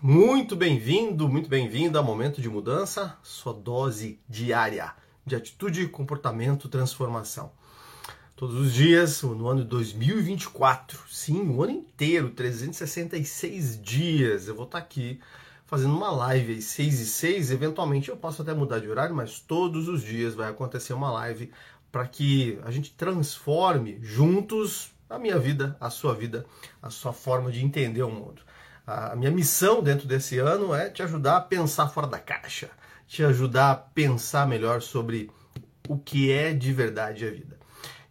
Muito bem-vindo, muito bem-vinda ao Momento de Mudança, sua dose diária de atitude, comportamento, transformação. Todos os dias, no ano de 2024, sim, o ano inteiro, 366 dias, eu vou estar aqui fazendo uma live às 6 e 6. Eventualmente eu posso até mudar de horário, mas todos os dias vai acontecer uma live para que a gente transforme juntos a minha vida, a sua vida, a sua forma de entender o mundo. A minha missão dentro desse ano é te ajudar a pensar fora da caixa, te ajudar a pensar melhor sobre o que é de verdade a vida.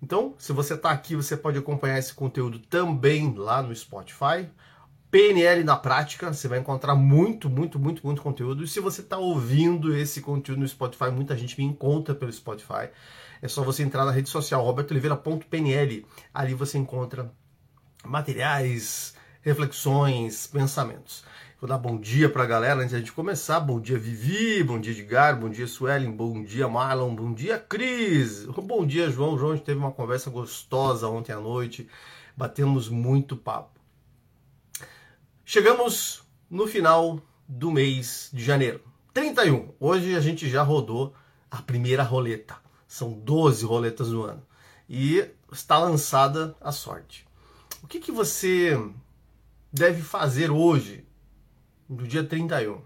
Então, se você está aqui, você pode acompanhar esse conteúdo também lá no Spotify. PNL na prática, você vai encontrar muito, muito, muito, muito conteúdo. E se você está ouvindo esse conteúdo no Spotify, muita gente me encontra pelo Spotify. É só você entrar na rede social robertoliveira.pnl. Ali você encontra materiais, reflexões, pensamentos. Vou dar bom dia para a galera antes de começar. Bom dia, Vivi. Bom dia, Edgar. Bom dia, Suelen. Bom dia, Marlon. Bom dia, Cris. Bom dia, João. João, a gente teve uma conversa gostosa ontem à noite. Batemos muito papo. Chegamos no final do mês de janeiro. 31. Hoje a gente já rodou a primeira roleta. São 12 roletas no ano. E está lançada a sorte. O que, que você deve fazer hoje, no dia 31?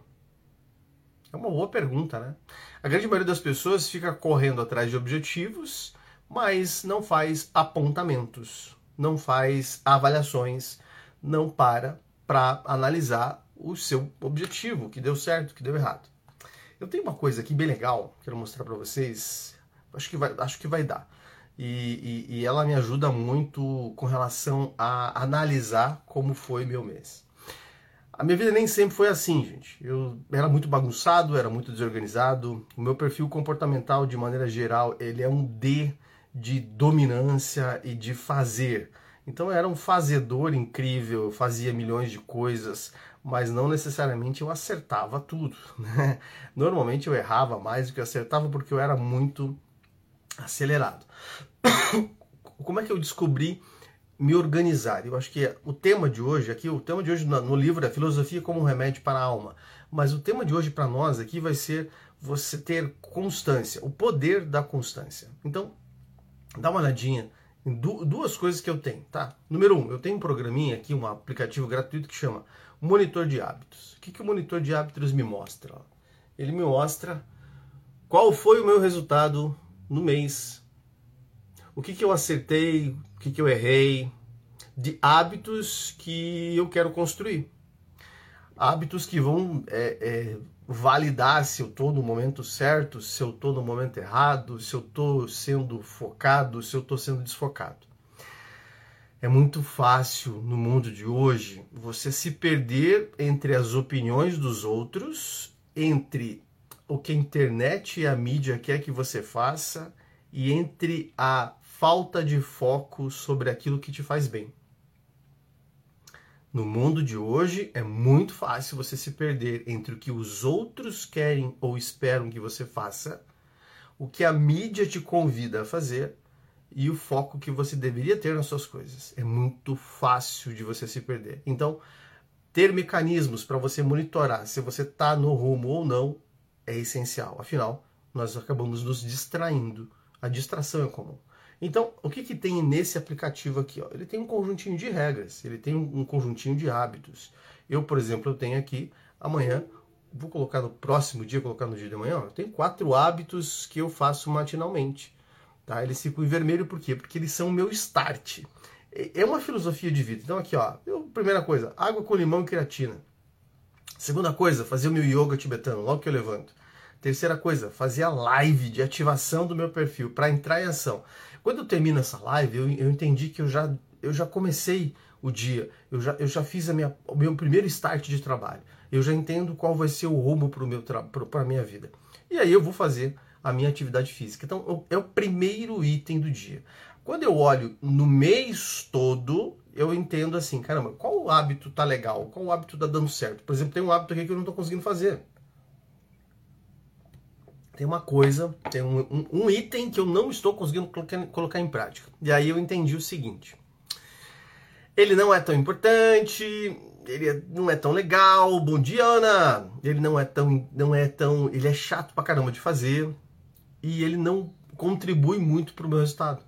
É uma boa pergunta, né? A grande maioria das pessoas fica correndo atrás de objetivos, mas não faz apontamentos, não faz avaliações, não para para analisar o seu objetivo, que deu certo, que deu errado. Eu tenho uma coisa aqui bem legal, quero mostrar para vocês. Acho que vai, acho que vai dar e, e, e ela me ajuda muito com relação a analisar como foi meu mês. A minha vida nem sempre foi assim, gente. Eu era muito bagunçado, era muito desorganizado. O meu perfil comportamental, de maneira geral, ele é um D de dominância e de fazer. Então eu era um fazedor incrível, eu fazia milhões de coisas, mas não necessariamente eu acertava tudo. Né? Normalmente eu errava mais do que acertava porque eu era muito acelerado. Como é que eu descobri me organizar? Eu acho que o tema de hoje aqui, o tema de hoje no livro é Filosofia como um remédio para a alma. Mas o tema de hoje para nós aqui vai ser você ter constância, o poder da constância. Então, dá uma olhadinha em duas coisas que eu tenho, tá? Número um, eu tenho um programinha aqui, um aplicativo gratuito que chama Monitor de Hábitos. O que, que o Monitor de Hábitos me mostra? Ele me mostra qual foi o meu resultado no mês. O que, que eu acertei, o que, que eu errei, de hábitos que eu quero construir. Hábitos que vão é, é, validar se eu estou no momento certo, se eu estou no momento errado, se eu estou sendo focado, se eu estou sendo desfocado. É muito fácil no mundo de hoje você se perder entre as opiniões dos outros, entre o que a internet e a mídia quer que você faça e entre a falta de foco sobre aquilo que te faz bem. No mundo de hoje é muito fácil você se perder entre o que os outros querem ou esperam que você faça, o que a mídia te convida a fazer e o foco que você deveria ter nas suas coisas. É muito fácil de você se perder. Então, ter mecanismos para você monitorar se você está no rumo ou não é essencial. Afinal, nós acabamos nos distraindo. A distração é comum. Então, o que, que tem nesse aplicativo aqui? Ó? Ele tem um conjuntinho de regras, ele tem um conjuntinho de hábitos. Eu, por exemplo, eu tenho aqui, amanhã, vou colocar no próximo dia, colocar no dia de amanhã, eu tenho quatro hábitos que eu faço matinalmente. Tá? Eles ficam em vermelho por quê? Porque eles são o meu start. É uma filosofia de vida. Então aqui, ó, eu, primeira coisa, água com limão e creatina. Segunda coisa, fazer o meu yoga tibetano, logo que eu levanto. Terceira coisa, fazer a live de ativação do meu perfil para entrar em ação. Quando eu termino essa live, eu, eu entendi que eu já, eu já comecei o dia, eu já, eu já fiz a minha, o meu primeiro start de trabalho. Eu já entendo qual vai ser o rumo para a minha vida. E aí eu vou fazer a minha atividade física. Então é o primeiro item do dia. Quando eu olho no mês todo, eu entendo assim, caramba, qual hábito tá legal? Qual hábito tá dando certo? Por exemplo, tem um hábito aqui que eu não estou conseguindo fazer tem uma coisa, tem um, um, um, item que eu não estou conseguindo colocar, colocar em prática. E aí eu entendi o seguinte: ele não é tão importante, ele não é tão legal. Bom dia, Ana. Ele não é tão, não é tão, ele é chato pra caramba de fazer e ele não contribui muito para o meu resultado.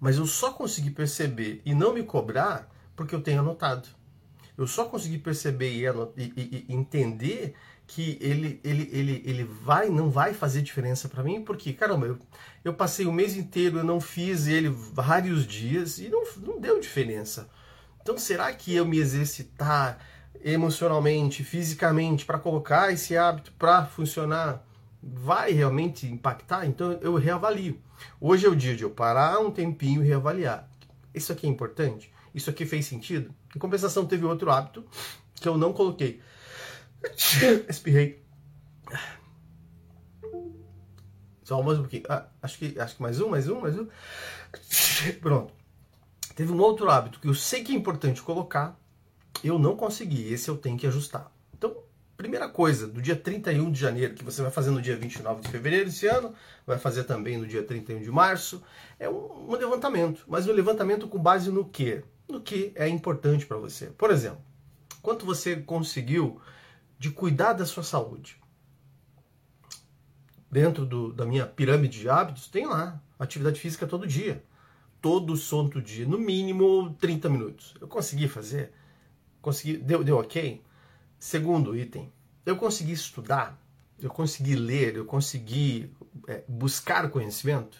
Mas eu só consegui perceber e não me cobrar porque eu tenho anotado. Eu só consegui perceber e, e, e entender que ele, ele, ele, ele vai, não vai fazer diferença para mim, porque, caramba, eu, eu passei o mês inteiro, eu não fiz ele vários dias e não, não deu diferença. Então, será que eu me exercitar emocionalmente, fisicamente, para colocar esse hábito para funcionar, vai realmente impactar? Então, eu reavalio. Hoje é o dia de eu parar um tempinho e reavaliar. Isso aqui é importante? Isso aqui fez sentido? Em compensação, teve outro hábito que eu não coloquei. Espirrei. Só mais um pouquinho. Ah, acho, que, acho que mais um, mais um, mais um. Pronto. Teve um outro hábito que eu sei que é importante colocar, eu não consegui. Esse eu tenho que ajustar. Então, primeira coisa, do dia 31 de janeiro, que você vai fazer no dia 29 de fevereiro esse ano, vai fazer também no dia 31 de março, é um, um levantamento. Mas um levantamento com base no quê? No que é importante para você. Por exemplo, quanto você conseguiu de cuidar da sua saúde? Dentro do, da minha pirâmide de hábitos, tem lá atividade física todo dia todo santo dia, no mínimo 30 minutos. Eu consegui fazer? Consegui, deu, deu ok? Segundo item, eu consegui estudar, eu consegui ler, eu consegui é, buscar conhecimento?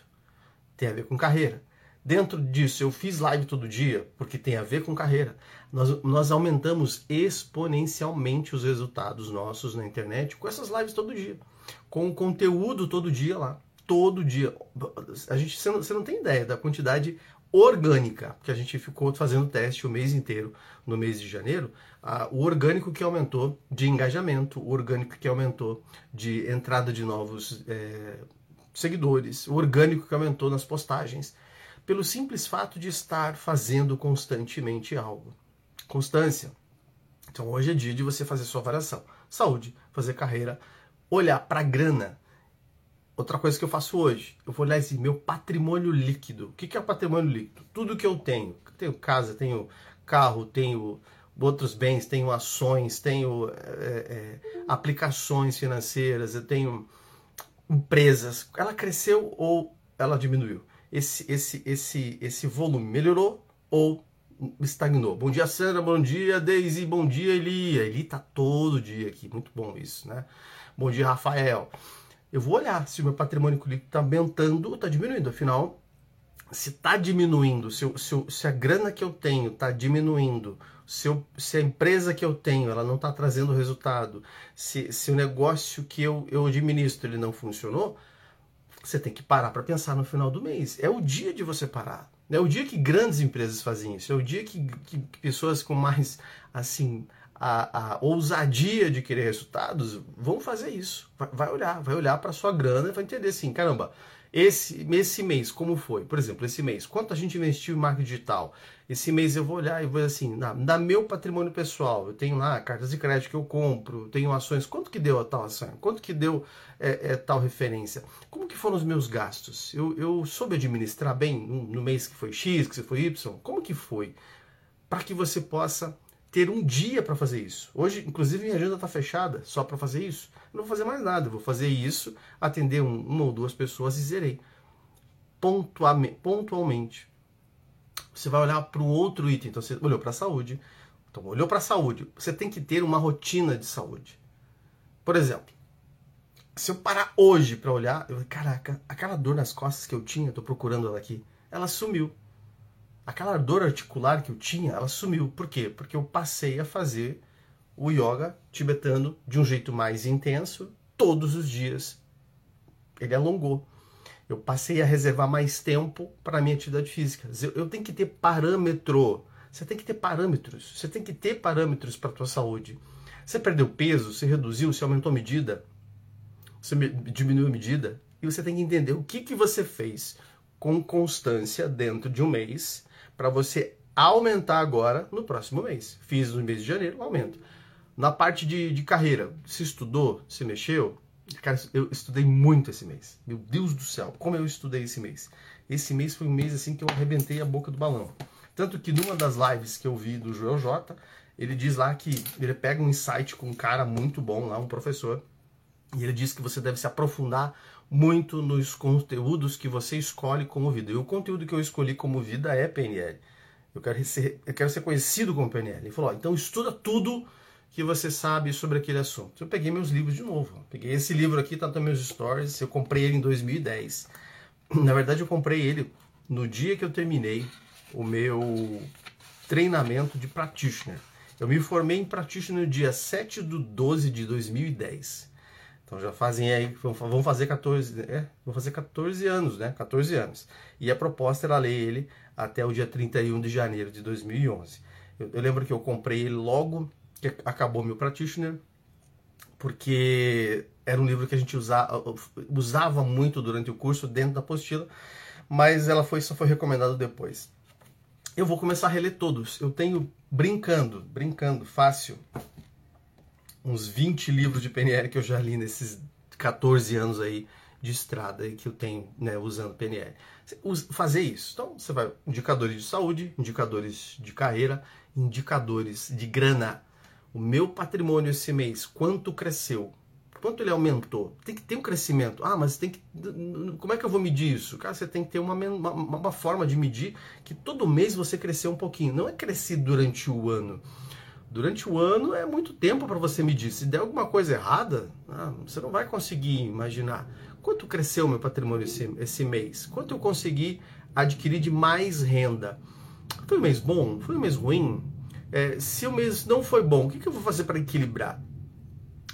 Tem a ver com carreira. Dentro disso, eu fiz live todo dia, porque tem a ver com carreira. Nós, nós aumentamos exponencialmente os resultados nossos na internet com essas lives todo dia. Com conteúdo todo dia lá todo dia. A gente, você, não, você não tem ideia da quantidade orgânica, porque a gente ficou fazendo teste o mês inteiro, no mês de janeiro, a, o orgânico que aumentou de engajamento, o orgânico que aumentou de entrada de novos é, seguidores, o orgânico que aumentou nas postagens, pelo simples fato de estar fazendo constantemente algo. Constância. Então hoje é dia de você fazer sua variação. Saúde, fazer carreira, olhar para a grana Outra coisa que eu faço hoje, eu vou olhar assim, meu patrimônio líquido. O que é o patrimônio líquido? Tudo que eu tenho. tenho casa, tenho carro, tenho outros bens, tenho ações, tenho é, é, aplicações financeiras, eu tenho empresas. Ela cresceu ou ela diminuiu? Esse, esse, esse, esse volume melhorou ou estagnou? Bom dia, Sandra. Bom dia, Daisy. Bom dia, Eli. Eli tá todo dia aqui. Muito bom isso, né? Bom dia, Rafael eu vou olhar se o meu patrimônio líquido está aumentando ou está diminuindo. Afinal, se está diminuindo, se, se, se, a grana que eu tenho está diminuindo, se, eu, se, a empresa que eu tenho ela não está trazendo resultado, se, se, o negócio que eu, eu administro ele não funcionou, você tem que parar para pensar no final do mês. É o dia de você parar. É o dia que grandes empresas fazem isso. É o dia que, que, que pessoas com mais assim a, a, ousadia de querer resultados, vão fazer isso. Vai, vai olhar, vai olhar para sua grana e vai entender assim, caramba, esse, esse mês, como foi? Por exemplo, esse mês, quanto a gente investiu em marketing digital? Esse mês eu vou olhar e vou assim, na, na meu patrimônio pessoal, eu tenho lá cartas de crédito que eu compro, tenho ações, quanto que deu a tal ação? Quanto que deu é, é, tal referência? Como que foram os meus gastos? Eu, eu soube administrar bem no, no mês que foi X, que foi Y? Como que foi? Para que você possa ter um dia para fazer isso. Hoje, inclusive, minha agenda está fechada só para fazer isso. Eu não vou fazer mais nada, vou fazer isso, atender um, uma ou duas pessoas e zerei. Pontualmente. Você vai olhar para um outro item. Então, você olhou para a saúde. Então, olhou para a saúde. Você tem que ter uma rotina de saúde. Por exemplo, se eu parar hoje para olhar, eu caraca, aquela dor nas costas que eu tinha, estou procurando ela aqui, ela sumiu aquela dor articular que eu tinha, ela sumiu. Por quê? Porque eu passei a fazer o yoga tibetano de um jeito mais intenso todos os dias. Ele alongou. Eu passei a reservar mais tempo para a minha atividade física. Eu, eu tenho que ter parâmetro. Você tem que ter parâmetros. Você tem que ter parâmetros para a tua saúde. Você perdeu peso, você reduziu, você aumentou a medida, você diminuiu a medida, e você tem que entender o que, que você fez com constância dentro de um mês para você aumentar agora no próximo mês. Fiz no mês de janeiro, aumento. Na parte de, de carreira, se estudou, se mexeu, cara, eu estudei muito esse mês. Meu Deus do céu, como eu estudei esse mês. Esse mês foi um mês assim que eu arrebentei a boca do balão. Tanto que numa das lives que eu vi do Joel J, ele diz lá que ele pega um insight com um cara muito bom lá, um professor, e ele diz que você deve se aprofundar muito nos conteúdos que você escolhe como vida. E o conteúdo que eu escolhi como vida é PNL. Eu quero ser, eu quero ser conhecido como PNL. Ele falou: ó, então estuda tudo que você sabe sobre aquele assunto. Eu peguei meus livros de novo. Peguei esse livro aqui, tá nos meus stories. Eu comprei ele em 2010. Na verdade, eu comprei ele no dia que eu terminei o meu treinamento de practitioner. Eu me formei em practitioner no dia 7 de 12 de 2010. Então já fazem aí, vão fazer 14, é, vão fazer 14 anos, né? 14 anos. E a proposta era ler ele até o dia 31 de janeiro de 2011. Eu, eu lembro que eu comprei ele logo que acabou meu practitioner, porque era um livro que a gente usava, usava muito durante o curso dentro da apostila, mas ela foi, só foi recomendada depois. Eu vou começar a reler todos. Eu tenho brincando, brincando, fácil, uns 20 livros de PNL que eu já li nesses 14 anos aí de estrada que eu tenho né, usando PNL. Fazer isso. Então, você vai indicadores de saúde, indicadores de carreira, indicadores de grana. O meu patrimônio esse mês, quanto cresceu? Quanto ele aumentou? Tem que ter um crescimento. Ah, mas tem que. Como é que eu vou medir isso? Cara, você tem que ter uma, uma, uma forma de medir que todo mês você cresceu um pouquinho. Não é crescer durante o ano. Durante o ano é muito tempo para você medir. Se der alguma coisa errada, ah, você não vai conseguir imaginar. Quanto cresceu meu patrimônio esse, esse mês? Quanto eu consegui adquirir de mais renda? Foi um mês bom? Foi um mês ruim? É, se o mês não foi bom, o que, que eu vou fazer para equilibrar?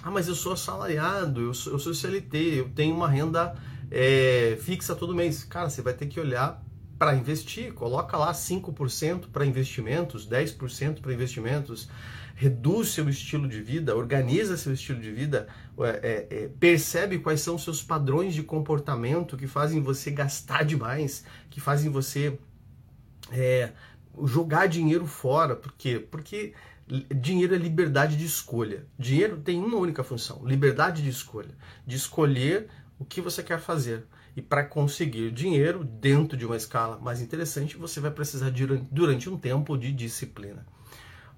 Ah, mas eu sou assalariado, eu sou, eu sou CLT, eu tenho uma renda é, fixa todo mês. Cara, você vai ter que olhar para investir, coloca lá 5% para investimentos, 10% para investimentos, reduz seu estilo de vida, organiza seu estilo de vida, é, é, percebe quais são seus padrões de comportamento que fazem você gastar demais, que fazem você é, jogar dinheiro fora. Por quê? Porque dinheiro é liberdade de escolha. Dinheiro tem uma única função: liberdade de escolha. De escolher o que você quer fazer. E para conseguir dinheiro dentro de uma escala mais interessante, você vai precisar de, durante um tempo de disciplina.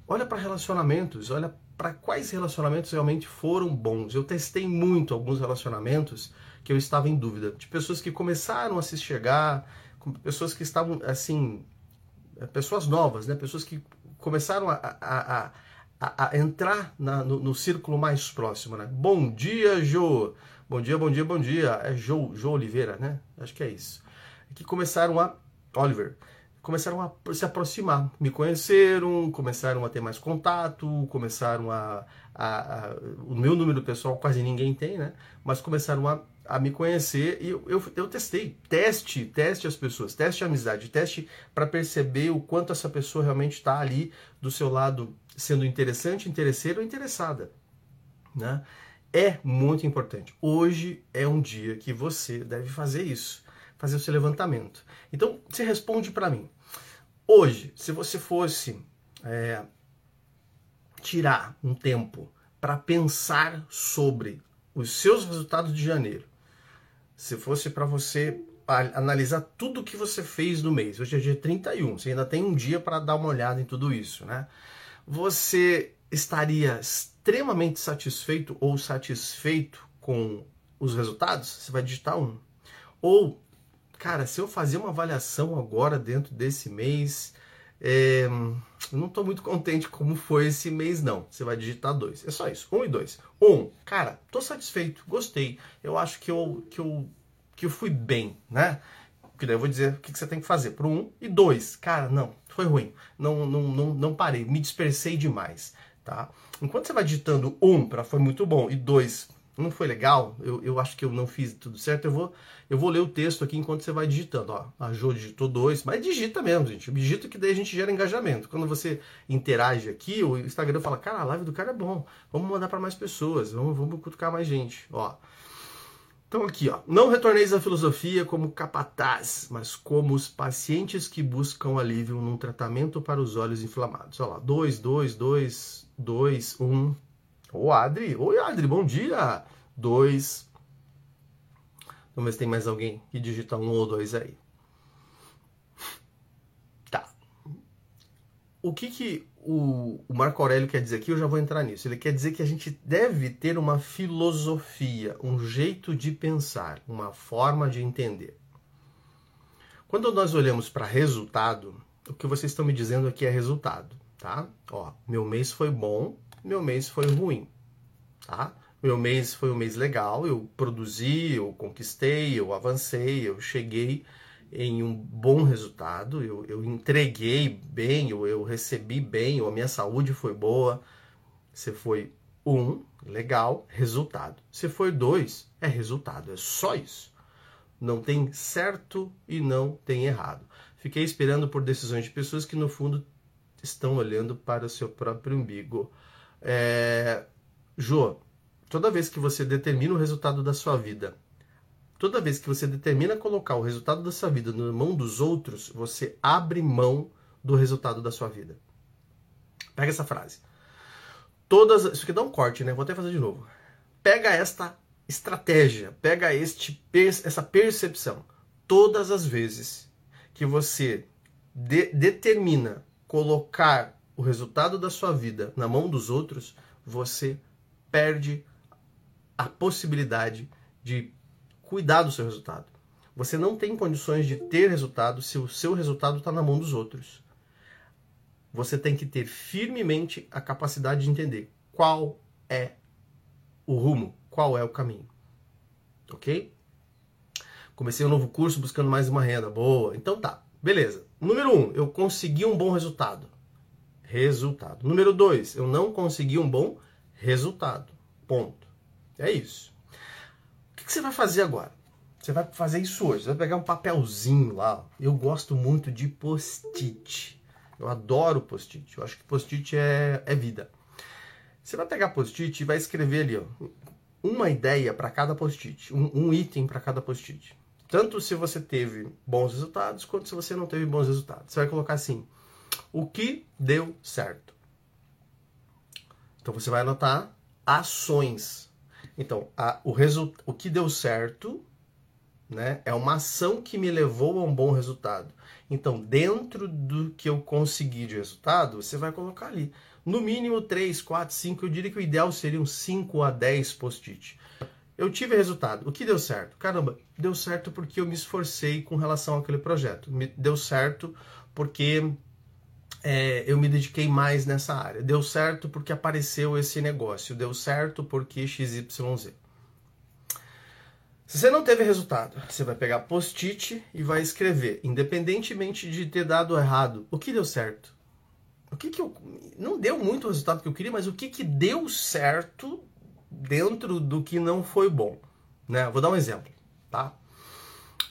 Olha para relacionamentos, olha para quais relacionamentos realmente foram bons. Eu testei muito alguns relacionamentos que eu estava em dúvida, de pessoas que começaram a se chegar, pessoas que estavam assim, pessoas novas, né? Pessoas que começaram a, a, a, a entrar na, no, no, círculo mais próximo, né? Bom dia, Jô! Bom dia, bom dia, bom dia. É Jô, Jô Oliveira, né? Acho que é isso. Que começaram a. Oliver. Começaram a se aproximar, me conheceram, começaram a ter mais contato, começaram a, a, a o meu número pessoal quase ninguém tem, né? Mas começaram a a me conhecer e eu, eu, eu, testei. Teste, teste as pessoas, teste a amizade, teste para perceber o quanto essa pessoa realmente está ali do seu lado, sendo interessante, interesseiro ou interessada. Né? É muito importante. Hoje é um dia que você deve fazer isso, fazer o seu levantamento. Então, você responde para mim. Hoje, se você fosse é, tirar um tempo para pensar sobre os seus resultados de janeiro, se fosse para você analisar tudo que você fez no mês, hoje é dia 31, você ainda tem um dia para dar uma olhada em tudo isso, né? Você estaria extremamente satisfeito ou satisfeito com os resultados? Você vai digitar um. Ou, cara, se eu fazer uma avaliação agora dentro desse mês, é, não estou muito contente como foi esse mês, não. Você vai digitar dois. É só isso. Um e dois. Um, cara, estou satisfeito, gostei. Eu acho que eu, que eu, que eu fui bem, né? Que daí eu vou dizer o que, que você tem que fazer. Para um e dois, cara, não, foi ruim. Não, não, não, não parei, me dispersei demais, tá? Enquanto você vai digitando um para foi muito bom e dois não foi legal, eu, eu acho que eu não fiz tudo certo, eu vou, eu vou ler o texto aqui enquanto você vai digitando. Ó, a Jo digitou dois, mas digita mesmo, gente. Digita que daí a gente gera engajamento. Quando você interage aqui, o Instagram fala, cara, a live do cara é bom, vamos mandar para mais pessoas, vamos, vamos cutucar mais gente. Ó. Então aqui, ó, não retorneis à filosofia como capataz, mas como os pacientes que buscam alívio num tratamento para os olhos inflamados. Olha lá, dois, dois, dois, dois, um, Ô Adri, oi Adri, bom dia. Dois. Vamos ver se tem mais alguém que digita um ou dois aí. O que, que o, o Marco Aurélio quer dizer aqui? Eu já vou entrar nisso. Ele quer dizer que a gente deve ter uma filosofia, um jeito de pensar, uma forma de entender. Quando nós olhamos para resultado, o que vocês estão me dizendo aqui é resultado, tá? Ó, meu mês foi bom, meu mês foi ruim, tá? Meu mês foi um mês legal, eu produzi, eu conquistei, eu avancei, eu cheguei em um bom resultado, eu, eu entreguei bem, eu, eu recebi bem, a minha saúde foi boa. Você foi um, legal, resultado. Se foi dois, é resultado, é só isso. Não tem certo e não tem errado. Fiquei esperando por decisões de pessoas que, no fundo, estão olhando para o seu próprio umbigo. É... Jô, toda vez que você determina o resultado da sua vida toda vez que você determina colocar o resultado da sua vida na mão dos outros, você abre mão do resultado da sua vida. Pega essa frase. Todas, isso aqui dá um corte, né? Vou até fazer de novo. Pega esta estratégia, pega este essa percepção. Todas as vezes que você de, determina colocar o resultado da sua vida na mão dos outros, você perde a possibilidade de cuidar do seu resultado. Você não tem condições de ter resultado se o seu resultado está na mão dos outros. Você tem que ter firmemente a capacidade de entender qual é o rumo, qual é o caminho. Ok? Comecei um novo curso buscando mais uma renda. Boa. Então tá. Beleza. Número um, eu consegui um bom resultado. Resultado. Número dois, eu não consegui um bom resultado. Ponto. É isso que você vai fazer agora? Você vai fazer isso hoje. Você vai pegar um papelzinho lá. Eu gosto muito de post-it. Eu adoro post-it. Eu acho que post-it é, é vida. Você vai pegar post-it e vai escrever ali, ó, uma ideia para cada post-it, um, um item para cada post-it. Tanto se você teve bons resultados, quanto se você não teve bons resultados. Você vai colocar assim: o que deu certo. Então você vai anotar ações então, a, o, o que deu certo né, é uma ação que me levou a um bom resultado. Então, dentro do que eu consegui de resultado, você vai colocar ali. No mínimo 3, 4, 5, eu diria que o ideal seriam 5 a 10 post-it. Eu tive resultado. O que deu certo? Caramba, deu certo porque eu me esforcei com relação àquele projeto. Me deu certo porque é, eu me dediquei mais nessa área. Deu certo porque apareceu esse negócio, deu certo porque XYZ. Se você não teve resultado, você vai pegar post-it e vai escrever, independentemente de ter dado errado, o que deu certo. O que, que eu. Não deu muito o resultado que eu queria, mas o que, que deu certo dentro do que não foi bom. Né? Vou dar um exemplo. Tá?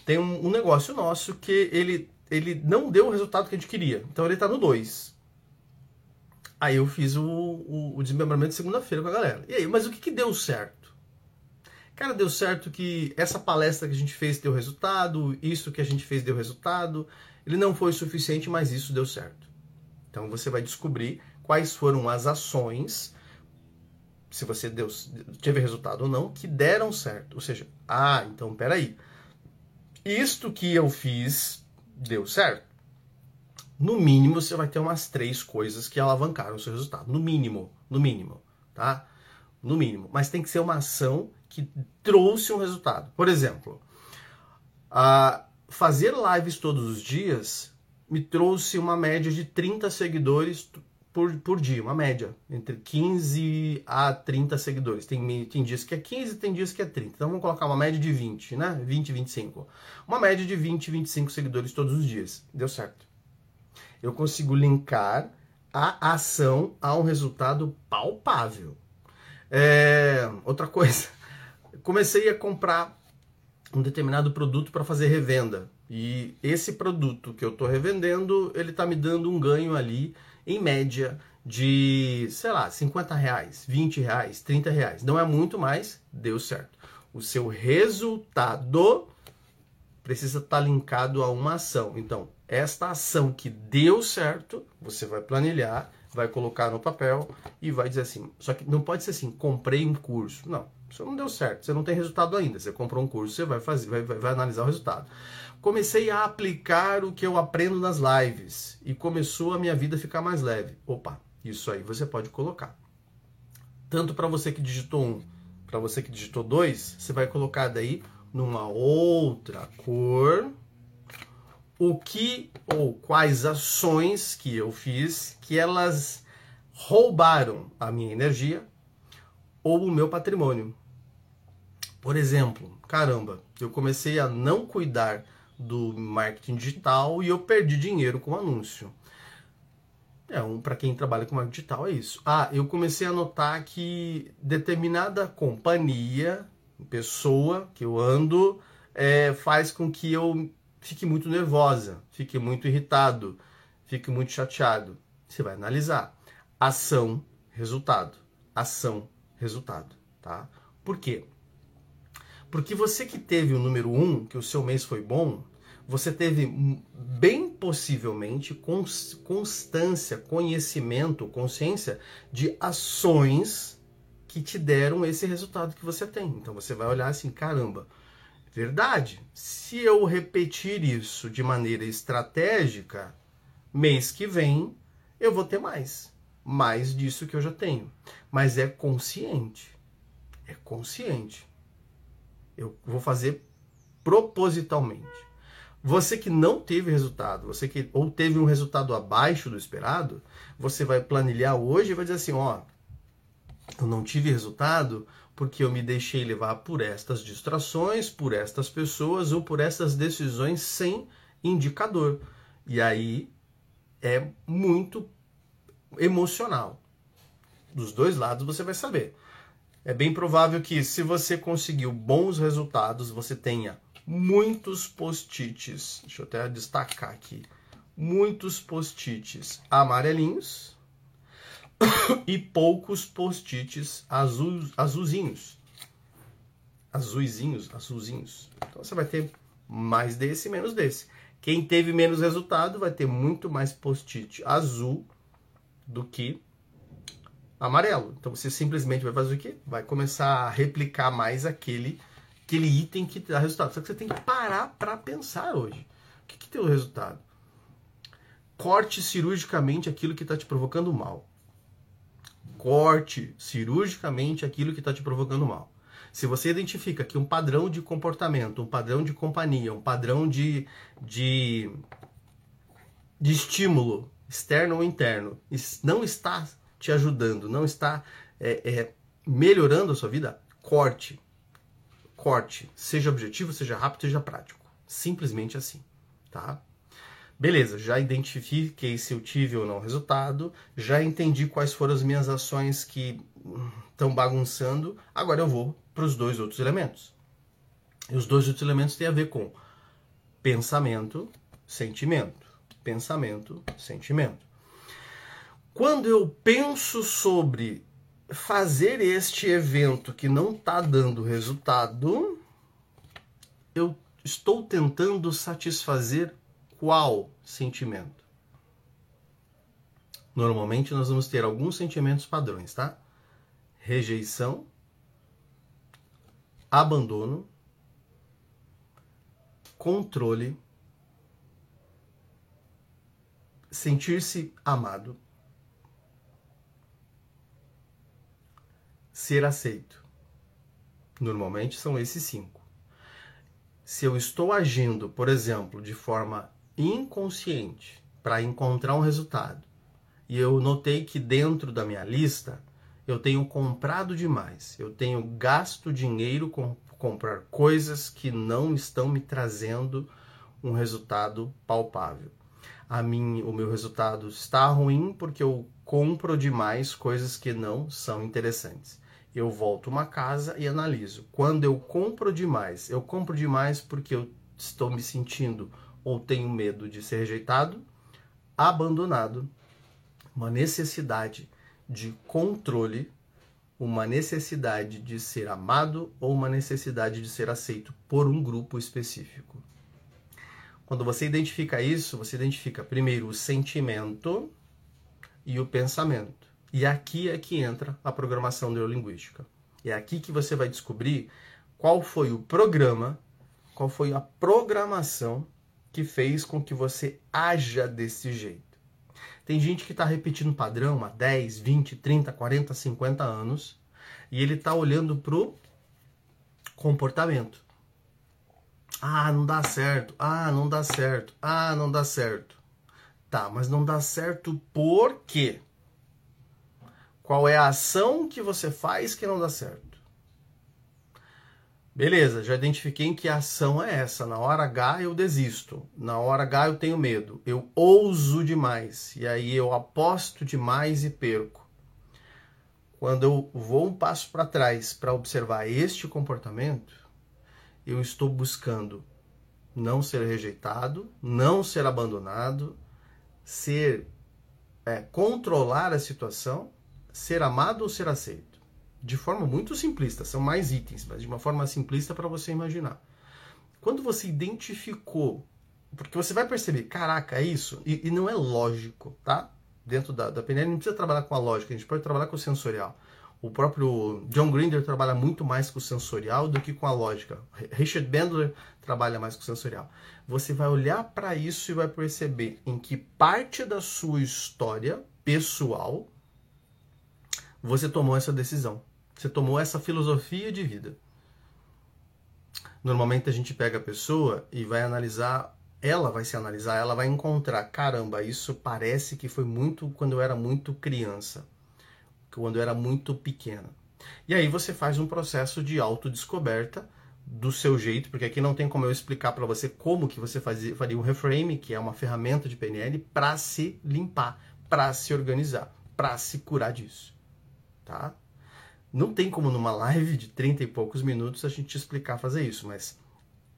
Tem um, um negócio nosso que ele ele não deu o resultado que a gente queria. Então ele está no 2. Aí eu fiz o, o, o desmembramento de segunda-feira com a galera. E aí, mas o que, que deu certo? Cara, deu certo que essa palestra que a gente fez deu resultado, isso que a gente fez deu resultado. Ele não foi suficiente, mas isso deu certo. Então você vai descobrir quais foram as ações, se você deu, teve resultado ou não, que deram certo. Ou seja, ah, então peraí. Isto que eu fiz deu certo? No mínimo, você vai ter umas três coisas que alavancaram o seu resultado. No mínimo, no mínimo, tá? No mínimo. Mas tem que ser uma ação que trouxe um resultado. Por exemplo, a fazer lives todos os dias me trouxe uma média de 30 seguidores por, por dia, uma média, entre 15 a 30 seguidores. Tem, tem dias que é 15, tem dias que é 30. Então vamos colocar uma média de 20, né? 20, 25. Uma média de 20, 25 seguidores todos os dias. Deu certo. Eu consigo linkar a ação a um resultado palpável. É, outra coisa, comecei a comprar um determinado produto para fazer revenda. E esse produto que eu estou revendendo, ele está me dando um ganho ali em média de, sei lá, 50 reais, 20 reais, 30 reais. Não é muito mais, deu certo. O seu resultado precisa estar linkado a uma ação. Então, esta ação que deu certo, você vai planilhar, vai colocar no papel e vai dizer assim. Só que não pode ser assim, comprei um curso. Não, isso não deu certo. Você não tem resultado ainda. Você comprou um curso, você vai fazer, vai, vai, vai analisar o resultado. Comecei a aplicar o que eu aprendo nas lives e começou a minha vida a ficar mais leve. Opa, isso aí você pode colocar. Tanto para você que digitou um, para você que digitou dois, você vai colocar daí numa outra cor o que ou quais ações que eu fiz que elas roubaram a minha energia ou o meu patrimônio. Por exemplo, caramba, eu comecei a não cuidar do marketing digital e eu perdi dinheiro com anúncio. É um para quem trabalha com marketing digital é isso. Ah, eu comecei a notar que determinada companhia, pessoa que eu ando, é, faz com que eu fique muito nervosa, fique muito irritado, fique muito chateado. Você vai analisar ação, resultado, ação, resultado, tá? Por quê? Porque você que teve o número um, que o seu mês foi bom, você teve bem possivelmente constância, conhecimento, consciência de ações que te deram esse resultado que você tem. Então você vai olhar assim, caramba, Verdade. Se eu repetir isso de maneira estratégica, mês que vem eu vou ter mais. Mais disso que eu já tenho. Mas é consciente. É consciente. Eu vou fazer propositalmente. Você que não teve resultado, você que ou teve um resultado abaixo do esperado, você vai planilhar hoje e vai dizer assim, ó, eu não tive resultado porque eu me deixei levar por estas distrações, por estas pessoas ou por estas decisões sem indicador. E aí é muito emocional. Dos dois lados você vai saber. É bem provável que se você conseguiu bons resultados, você tenha muitos post-its. Deixa eu até destacar aqui. Muitos post-its amarelinhos e poucos post-its azul, azulzinhos. Azulzinhos, azulzinhos. Então você vai ter mais desse, menos desse. Quem teve menos resultado vai ter muito mais post-it azul do que amarelo. Então você simplesmente vai fazer o quê? Vai começar a replicar mais aquele, aquele item que dá resultado. Só que você tem que parar para pensar hoje. O que, que tem o resultado? Corte cirurgicamente aquilo que está te provocando mal corte cirurgicamente aquilo que está te provocando mal. Se você identifica que um padrão de comportamento, um padrão de companhia, um padrão de, de, de estímulo, externo ou interno, não está te ajudando, não está é, é, melhorando a sua vida, corte. Corte. Seja objetivo, seja rápido, seja prático. Simplesmente assim. Tá? Beleza, já identifiquei se eu tive ou não resultado, já entendi quais foram as minhas ações que estão bagunçando, agora eu vou para os dois outros elementos. E os dois outros elementos têm a ver com pensamento, sentimento. Pensamento, sentimento. Quando eu penso sobre fazer este evento que não está dando resultado, eu estou tentando satisfazer qual sentimento? Normalmente nós vamos ter alguns sentimentos padrões, tá? Rejeição, abandono, controle, sentir-se amado, ser aceito. Normalmente são esses cinco. Se eu estou agindo, por exemplo, de forma inconsciente para encontrar um resultado. E eu notei que dentro da minha lista eu tenho comprado demais, eu tenho gasto dinheiro com comprar coisas que não estão me trazendo um resultado palpável. A mim, o meu resultado está ruim porque eu compro demais coisas que não são interessantes. Eu volto uma casa e analiso. Quando eu compro demais, eu compro demais porque eu estou me sentindo ou tenho medo de ser rejeitado, abandonado, uma necessidade de controle, uma necessidade de ser amado ou uma necessidade de ser aceito por um grupo específico. Quando você identifica isso, você identifica primeiro o sentimento, e o pensamento. E aqui é que entra a programação neurolinguística. É aqui que você vai descobrir qual foi o programa, qual foi a programação que fez com que você haja desse jeito. Tem gente que está repetindo padrão há 10, 20, 30, 40, 50 anos e ele está olhando para o comportamento. Ah, não dá certo. Ah, não dá certo. Ah, não dá certo. Tá, mas não dá certo por quê? Qual é a ação que você faz que não dá certo? Beleza, já identifiquei que ação é essa. Na hora H eu desisto. Na hora H eu tenho medo. Eu ouso demais. E aí eu aposto demais e perco. Quando eu vou um passo para trás para observar este comportamento, eu estou buscando não ser rejeitado, não ser abandonado, ser é, controlar a situação, ser amado ou ser aceito de forma muito simplista, são mais itens, mas de uma forma simplista para você imaginar. Quando você identificou, porque você vai perceber, caraca, é isso, e, e não é lógico, tá? Dentro da, da PNL não precisa trabalhar com a lógica, a gente pode trabalhar com o sensorial. O próprio John Grinder trabalha muito mais com o sensorial do que com a lógica. Richard Bandler trabalha mais com o sensorial. Você vai olhar para isso e vai perceber em que parte da sua história pessoal você tomou essa decisão. Você tomou essa filosofia de vida. Normalmente a gente pega a pessoa e vai analisar, ela vai se analisar, ela vai encontrar, caramba, isso parece que foi muito quando eu era muito criança, quando era muito pequena. E aí você faz um processo de autodescoberta do seu jeito, porque aqui não tem como eu explicar para você como que você fazia, faria um reframe, que é uma ferramenta de PNL, para se limpar, para se organizar, para se curar disso, tá? Não tem como numa live de 30 e poucos minutos a gente explicar fazer isso, mas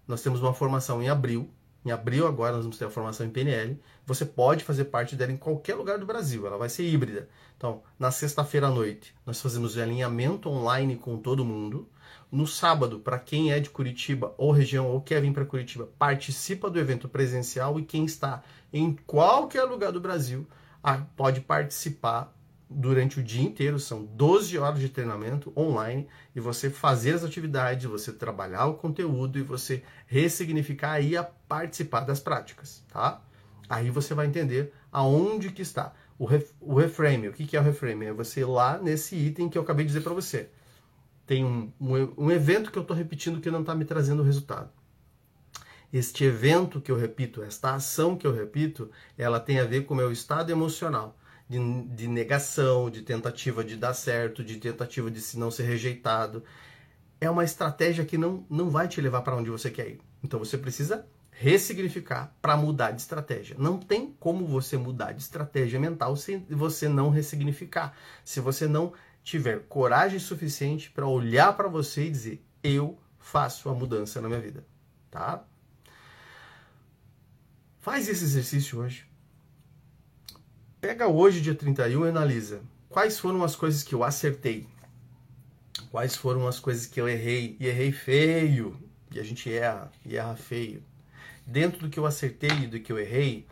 nós temos uma formação em abril. Em abril agora nós vamos ter a formação em PNL. Você pode fazer parte dela em qualquer lugar do Brasil, ela vai ser híbrida. Então, na sexta-feira à noite, nós fazemos o alinhamento online com todo mundo. No sábado, para quem é de Curitiba ou região ou quer vir para Curitiba, participa do evento presencial e quem está em qualquer lugar do Brasil ah, pode participar durante o dia inteiro, são 12 horas de treinamento online e você fazer as atividades, você trabalhar o conteúdo e você ressignificar e a participar das práticas, tá? Aí você vai entender aonde que está o, ref, o reframe. O que, que é o reframe? É você ir lá nesse item que eu acabei de dizer para você. Tem um, um, um evento que eu estou repetindo que não está me trazendo resultado. Este evento que eu repito, esta ação que eu repito, ela tem a ver com o meu estado emocional de, de negação, de tentativa de dar certo, de tentativa de se não ser rejeitado. É uma estratégia que não, não vai te levar para onde você quer ir. Então você precisa ressignificar para mudar de estratégia. Não tem como você mudar de estratégia mental se você não ressignificar. Se você não tiver coragem suficiente para olhar para você e dizer: eu faço a mudança na minha vida, tá? Faz esse exercício hoje. Pega hoje, dia 31, e analisa. Quais foram as coisas que eu acertei, quais foram as coisas que eu errei, e errei feio, e a gente erra, e erra feio. Dentro do que eu acertei e do que eu errei,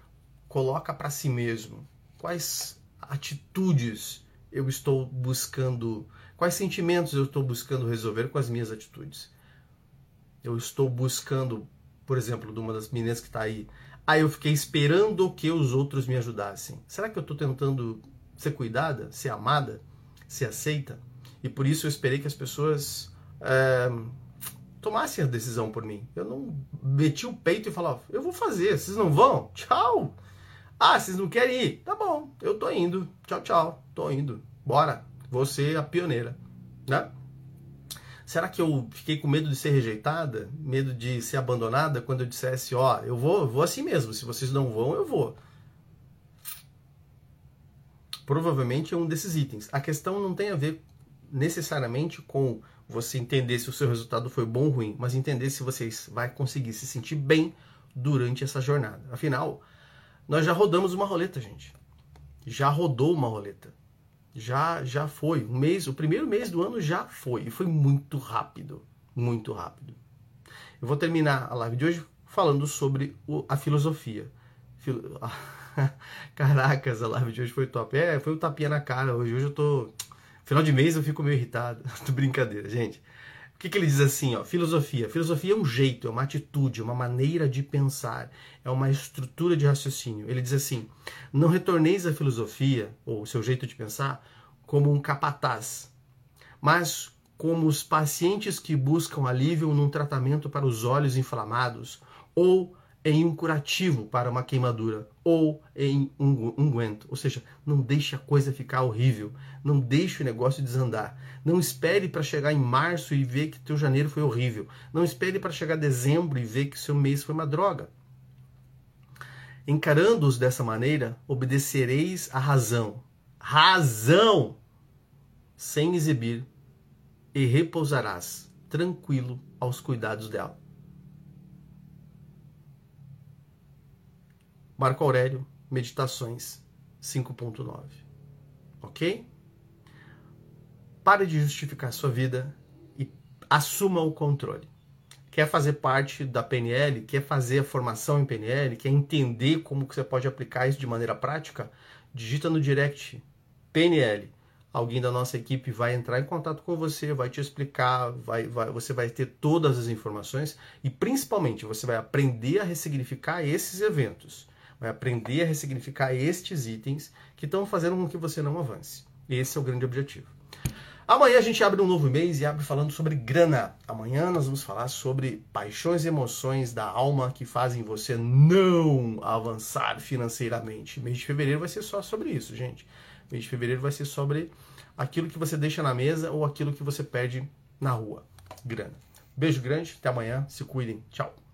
coloca para si mesmo. Quais atitudes eu estou buscando, quais sentimentos eu estou buscando resolver com as minhas atitudes. Eu estou buscando, por exemplo, de uma das meninas que está aí, Aí eu fiquei esperando que os outros me ajudassem. Será que eu estou tentando ser cuidada, ser amada, ser aceita? E por isso eu esperei que as pessoas é, tomassem a decisão por mim. Eu não meti o peito e falava, eu vou fazer, vocês não vão? Tchau! Ah, vocês não querem ir? Tá bom, eu tô indo. Tchau, tchau. Tô indo. Bora. Você a pioneira, né? Será que eu fiquei com medo de ser rejeitada? Medo de ser abandonada quando eu dissesse, ó, oh, eu vou, vou assim mesmo, se vocês não vão, eu vou. Provavelmente é um desses itens. A questão não tem a ver necessariamente com você entender se o seu resultado foi bom ou ruim, mas entender se você vai conseguir se sentir bem durante essa jornada. Afinal, nós já rodamos uma roleta, gente. Já rodou uma roleta já já foi. Um mês, o primeiro mês do ano já foi. E foi muito rápido. Muito rápido. Eu vou terminar a live de hoje falando sobre o, a filosofia. Caracas, a live de hoje foi top. É, foi um tapinha na cara hoje. Hoje eu tô. Final de mês eu fico meio irritado. tô brincadeira, gente. O que, que ele diz assim, ó? Filosofia. Filosofia é um jeito, é uma atitude, é uma maneira de pensar, é uma estrutura de raciocínio. Ele diz assim: não retorneis à filosofia, ou o seu jeito de pensar, como um capataz, mas como os pacientes que buscam alívio num tratamento para os olhos inflamados, ou em um curativo para uma queimadura ou em um unguento. Ou seja, não deixe a coisa ficar horrível, não deixe o negócio desandar. Não espere para chegar em março e ver que teu janeiro foi horrível. Não espere para chegar dezembro e ver que seu mês foi uma droga. Encarando-os dessa maneira, obedecereis à razão. Razão! Sem exibir, e repousarás tranquilo aos cuidados dela. Marco Aurélio, Meditações 5.9. Ok? Pare de justificar sua vida e assuma o controle. Quer fazer parte da PNL? Quer fazer a formação em PNL? Quer entender como que você pode aplicar isso de maneira prática? Digita no direct PNL. Alguém da nossa equipe vai entrar em contato com você, vai te explicar, vai, vai, você vai ter todas as informações e principalmente você vai aprender a ressignificar esses eventos vai aprender a ressignificar estes itens que estão fazendo com que você não avance. Esse é o grande objetivo. Amanhã a gente abre um novo mês e abre falando sobre grana. Amanhã nós vamos falar sobre paixões e emoções da alma que fazem você não avançar financeiramente. Mês de fevereiro vai ser só sobre isso, gente. Mês de fevereiro vai ser sobre aquilo que você deixa na mesa ou aquilo que você perde na rua. Grana. Beijo grande, até amanhã, se cuidem. Tchau.